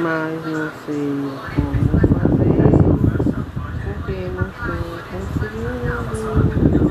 mas não sei como fazer, porque não estou conseguindo.